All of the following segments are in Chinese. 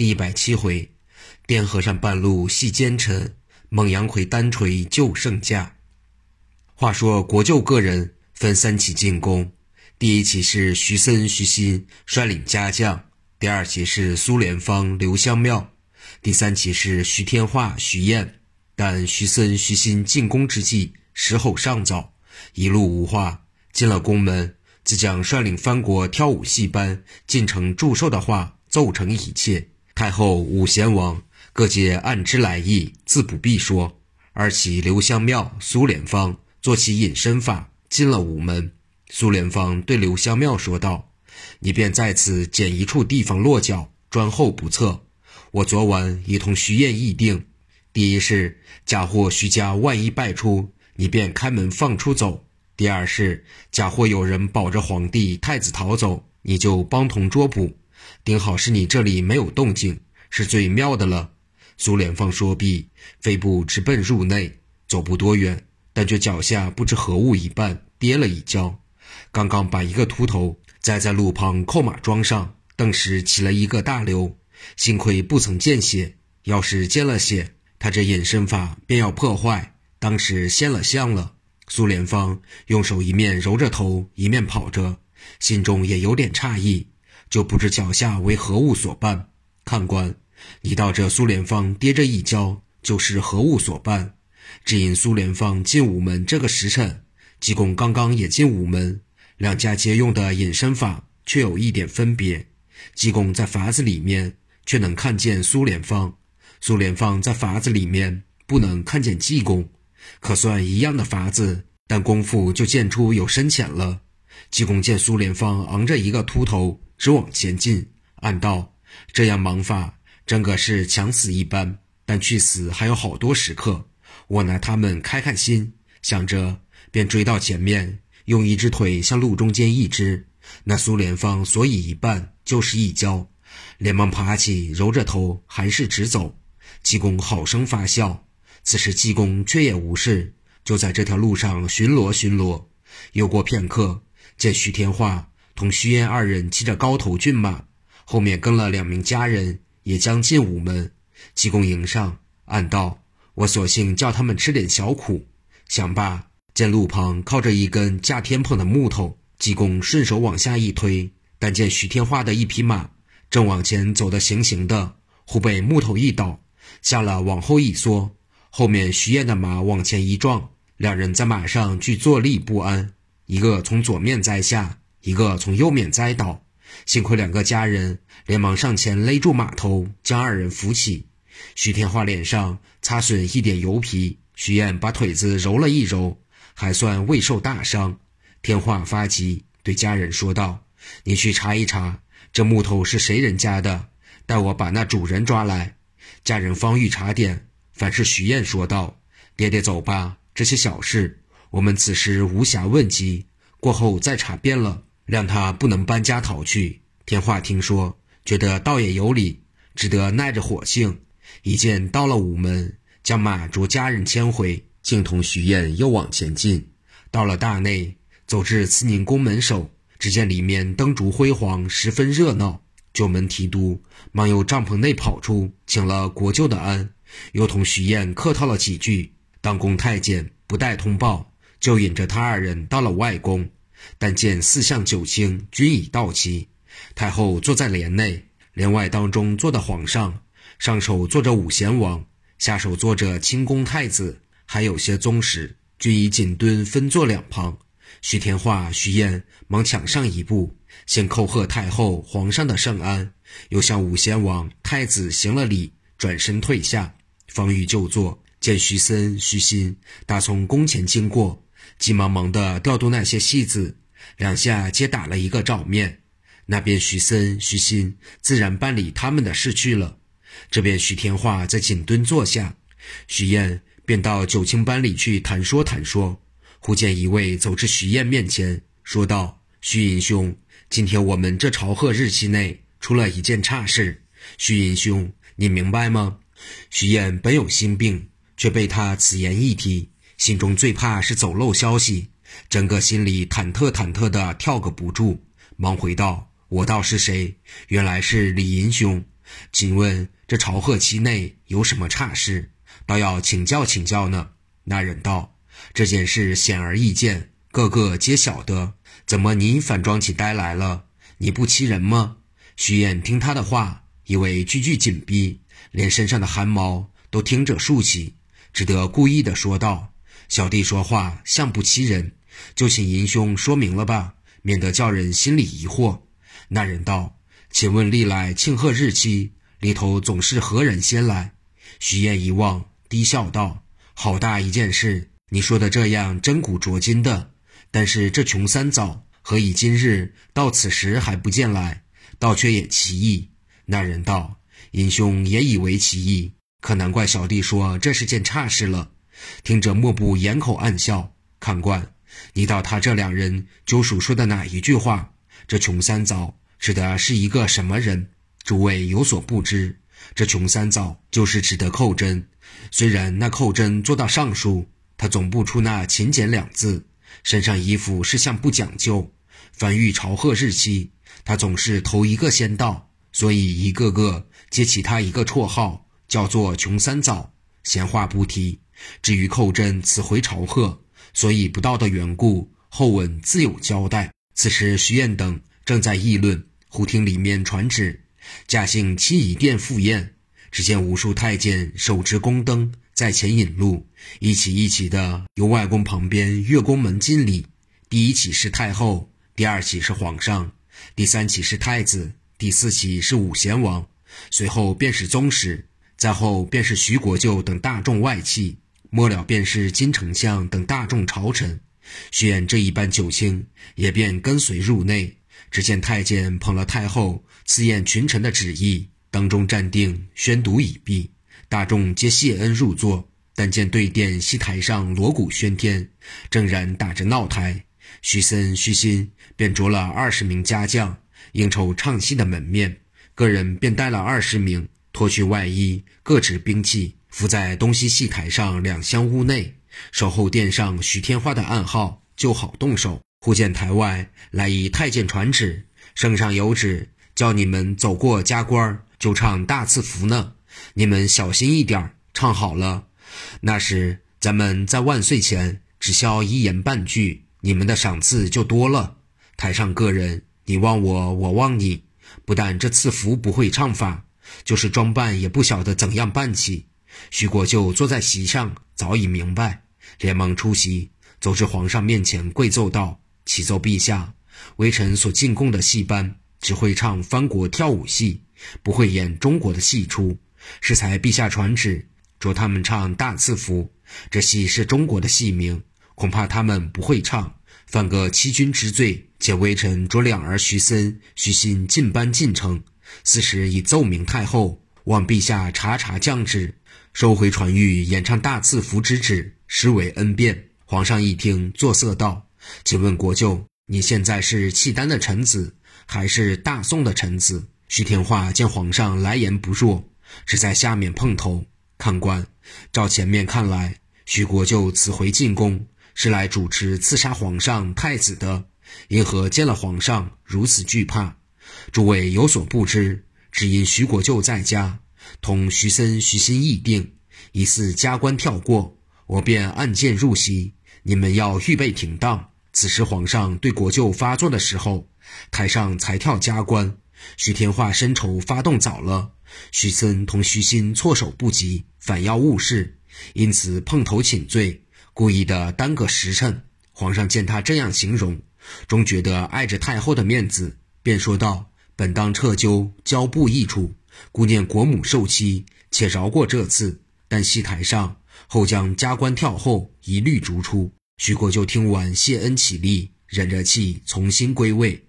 第一百七回，汴河山半路系奸臣，猛阳魁单锤救圣驾。话说国舅个人分三起进攻，第一起是徐森、徐新率领家将，第二起是苏联方刘香庙，第三起是徐天化、徐彦。但徐森、徐新进攻之际，时候尚早，一路无话。进了宫门，自将率领藩国跳舞戏班进城祝寿的话奏成一切。太后、武贤王各皆暗知来意，自不必说。而其刘香庙、苏联方做起隐身法，进了午门。苏联方对刘香庙说道：“你便在此捡一处地方落脚，专候不测。我昨晚已同徐燕议定，第一是假货徐家万一败出，你便开门放出走；第二是假货有人保着皇帝、太子逃走，你就帮同捉捕。”顶好是你这里没有动静，是最妙的了。苏连芳说毕，飞步直奔入内，走不多远，但觉脚下不知何物一绊，跌了一跤。刚刚把一个秃头栽在路旁扣马桩上，顿时起了一个大瘤。幸亏不曾见血，要是见了血，他这隐身法便要破坏，当时现了相了。苏连芳用手一面揉着头，一面跑着，心中也有点诧异。就不知脚下为何物所绊，看官，你到这苏联方跌这一跤，就是何物所绊？只因苏联方进午门这个时辰，济公刚刚也进午门，两家皆用的隐身法，却有一点分别。济公在法子里面，却能看见苏联方；苏联方在法子里面，不能看见济公，可算一样的法子，但功夫就见出有深浅了。济公见苏联方昂着一个秃头。直往前进，暗道：这样忙法，真个是强死一般。但去死还有好多时刻，我拿他们开开心。想着，便追到前面，用一只腿向路中间一支。那苏联方所以一绊就是一跤，连忙爬起，揉着头，还是直走。济公好生发笑。此时济公却也无事，就在这条路上巡逻巡逻。又过片刻，见徐天化。同徐彦二人骑着高头骏马，后面跟了两名家人，也将进午门。济公迎上，暗道：“我索性叫他们吃点小苦。”想罢，见路旁靠着一根架天棚的木头，济公顺手往下一推，但见徐天化的一匹马正往前走得行行的，忽被木头一倒，下了往后一缩，后面徐彦的马往前一撞，两人在马上俱坐立不安，一个从左面栽下。一个从右面栽倒，幸亏两个家人连忙上前勒住马头，将二人扶起。徐天化脸上擦损一点油皮，徐燕把腿子揉了一揉，还算未受大伤。天化发急，对家人说道：“你去查一查，这木头是谁人家的，待我把那主人抓来。”家人方欲查点，反是徐燕说道：“爹爹走吧，这些小事我们此时无暇问及，过后再查遍了。”谅他不能搬家逃去。天化听说，觉得倒也有理，只得耐着火性，一见到了午门，将马着家人牵回，竟同徐燕又往前进。到了大内，走至慈宁宫门首，只见里面灯烛辉煌，十分热闹。九门提督忙由帐篷内跑出，请了国舅的安，又同徐燕客套了几句。当宫太监不待通报，就引着他二人到了外宫。但见四相九卿均已到齐，太后坐在帘内，帘外当中坐的皇上，上首坐着武贤王，下首坐着清宫太子，还有些宗室，均已紧蹲分坐两旁。徐天化、徐燕忙抢上一步，先叩贺太后、皇上的圣安，又向武贤王、太子行了礼，转身退下，方欲就坐，见徐森、徐新打从宫前经过。急忙忙地调度那些戏子，两下皆打了一个照面。那边徐森、徐新自然办理他们的事去了。这边徐天化在紧蹲坐下，徐燕便到九卿班里去谈说谈说。忽见一位走至徐燕面前，说道：“徐银兄，今天我们这朝贺日期内出了一件差事。徐银兄，你明白吗？”徐燕本有心病，却被他此言一提。心中最怕是走漏消息，整个心里忐忑忐忑的跳个不住，忙回道：“我道是谁？原来是李银兄。请问这朝贺期内有什么差事？倒要请教请教呢。”那人道：“这件事显而易见，个个皆晓得，怎么你反装起呆来了？你不欺人吗？”徐燕听他的话，以为句句紧逼，连身上的汗毛都听着竖起，只得故意的说道：“小弟说话像不欺人，就请银兄说明了吧，免得叫人心里疑惑。”那人道：“请问历来庆贺日期里头总是何人先来？”徐燕一望，低笑道：“好大一件事！你说的这样真古拙今的，但是这穷三早何以今日到此时还不见来？”倒却也奇异。那人道：“银兄也以为奇异，可难怪小弟说这是件差事了。”听着莫不掩口暗笑。看官，你道他这两人究属说的哪一句话？这穷三早指的是一个什么人？诸位有所不知，这穷三早就是指的寇真。虽然那寇真做到尚书，他总不出那勤俭两字，身上衣服是像不讲究。凡遇朝贺日期。他总是头一个先到，所以一个个皆起他一个绰号，叫做“穷三早”。闲话不提。至于寇真此回朝贺，所以不到的缘故，后文自有交代。此时徐彦等正在议论，忽听里面传旨，驾幸七仪殿赴宴。只见无数太监手持宫灯在前引路，一起一起的由外宫旁边越宫门进礼。第一起是太后，第二起是皇上。第三起是太子，第四起是武贤王，随后便是宗室，再后便是徐国舅等大众外戚，末了便是金丞相等大众朝臣。徐衍这一班九卿也便跟随入内。只见太监捧了太后赐宴群臣的旨意，当中站定，宣读已毕，大众皆谢恩入座。但见对殿西台上锣鼓喧天，正然打着闹台。徐森、徐新便着了二十名家将，应酬唱戏的门面，个人便带了二十名，脱去外衣，各执兵器，伏在东西戏台上两厢屋内，守候殿上徐天花的暗号，就好动手。忽见台外来一太监传旨，圣上有旨，叫你们走过加官儿就唱大赐福呢。你们小心一点，唱好了，那时咱们在万岁前只消一言半句。你们的赏赐就多了。台上个人，你望我，我望你。不但这赐福不会唱法，就是装扮也不晓得怎样办起。徐国舅坐在席上，早已明白，连忙出席，走至皇上面前跪奏道：“启奏陛下，微臣所进贡的戏班，只会唱藩国跳舞戏，不会演中国的戏出。适才陛下传旨，着他们唱大赐福。这戏是中国的戏名。”恐怕他们不会唱，犯个欺君之罪。且微臣着两儿徐森、徐新进班进城，此时已奏明太后，望陛下查查降旨，收回传谕演唱大赐福之旨，实为恩便。皇上一听，作色道：“请问国舅，你现在是契丹的臣子，还是大宋的臣子？”徐天化见皇上来言不弱，只在下面碰头。看官，照前面看来，徐国舅此回进宫。是来主持刺杀皇上太子的，因何见了皇上如此惧怕？诸位有所不知，只因徐国舅在家，同徐森、徐心议定，疑似加官跳过，我便暗箭入席。你们要预备停当。此时皇上对国舅发作的时候，台上才跳加官。徐天化深仇发动早了，徐森同徐新措手不及，反要误事，因此碰头请罪。故意的耽搁时辰，皇上见他这样形容，终觉得碍着太后的面子，便说道：“本当撤究交部议处，顾念国母受欺，且饶过这次。但戏台上后将加官跳后一律逐出。”徐国舅听完，谢恩起立，忍着气重新归位。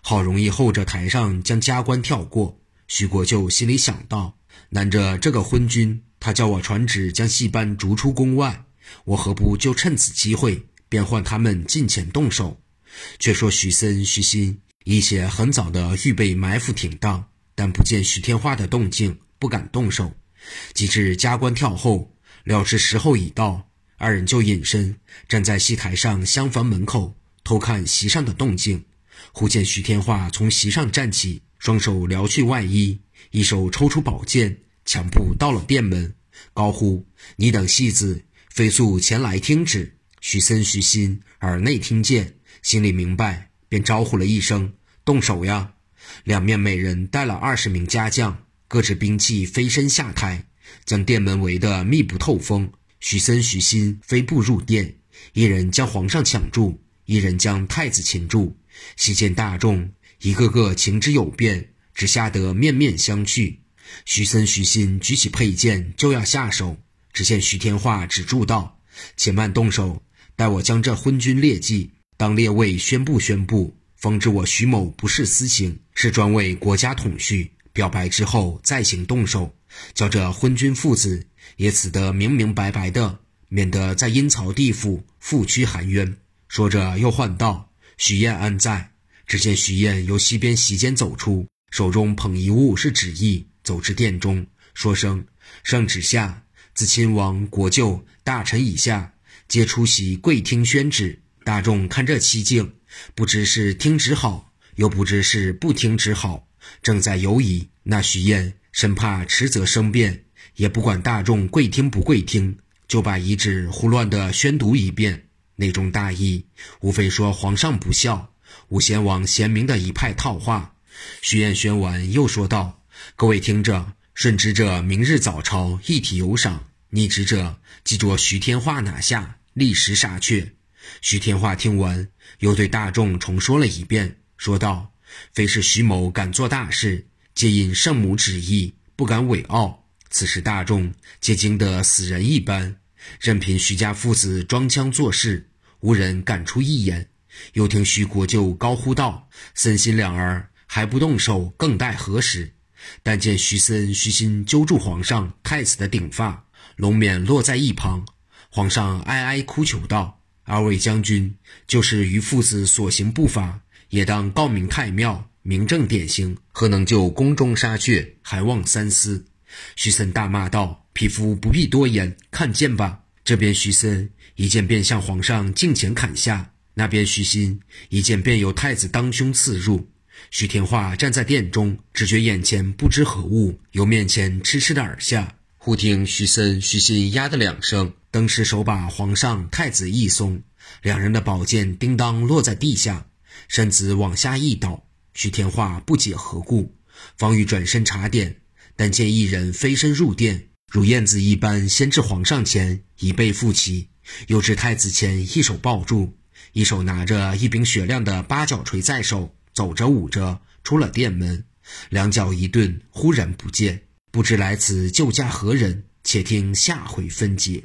好容易候着台上将加官跳过，徐国舅心里想到：难着这个昏君，他叫我传旨将戏班逐出宫外。我何不就趁此机会，便唤他们近前动手？却说徐森、徐新一些很早的预备埋伏停当，但不见徐天化的动静，不敢动手。及至加官跳后，料知时候已到，二人就隐身，站在戏台上厢房门口偷看席上的动静。忽见徐天化从席上站起，双手撩去外衣，一手抽出宝剑，抢步到了殿门，高呼：“你等戏子，飞速前来听旨！”徐森、徐新耳内听见，心里明白，便招呼了一声：“动手呀！”两面每人带了二十名家将，各执兵器飞身下台，将殿门围得密不透风。徐森、徐新飞步入殿，一人将皇上抢住，一人将太子擒住。席间大众一个个情之有变，只吓得面面相觑。徐森、徐新举起佩剑就要下手，只见徐天化止住道：“且慢动手，待我将这昏君劣迹当列位宣布宣布，方知我徐某不是私情，是专为国家统序。表白之后再行动手，叫这昏君父子也死得明明白白的，免得在阴曹地府复屈含冤。”说着又唤道。徐燕安在？只见徐燕由西边席间走出，手中捧一物是旨意，走至殿中，说声：“圣旨下，自亲王、国舅、大臣以下，皆出席跪听宣旨。大众看这奇景，不知是听旨好，又不知是不听旨好，正在犹疑。那徐燕生怕迟则生变，也不管大众跪听不跪听，就把遗旨胡乱地宣读一遍。”内中大意，无非说皇上不孝，吴先王贤明的一派套话。徐彦宣完，又说道：“各位听着，顺之者明日早朝一体有赏，逆之者即着徐天化拿下，立时杀却。”徐天化听完，又对大众重说了一遍，说道：“非是徐某敢做大事，皆因圣母旨意，不敢违拗。此时大众皆惊得死人一般。”任凭徐家父子装腔作势，无人敢出一言。又听徐国舅高呼道：“森心两儿还不动手，更待何时？”但见徐森、徐心揪住皇上、太子的顶发，龙冕落在一旁。皇上哀哀哭求道：“二位将军，就是于父子所行不法，也当告明太庙，明正典刑，何能就宫中杀却，还望三思？”徐森大骂道。匹夫不必多言，看剑吧。这边徐森一剑便向皇上颈前砍下，那边徐新一剑便由太子当胸刺入。徐天化站在殿中，只觉眼前不知何物由面前痴痴的而下。忽听徐森、徐信呀的两声，登时手把皇上、太子一松，两人的宝剑叮当落在地下，身子往下一倒。徐天化不解何故，方欲转身查点，但见一人飞身入殿。如燕子一般，先至皇上前，以背负起；又至太子前，一手抱住，一手拿着一柄雪亮的八角锤在手，走着舞着出了殿门，两脚一顿，忽然不见，不知来此救驾何人？且听下回分解。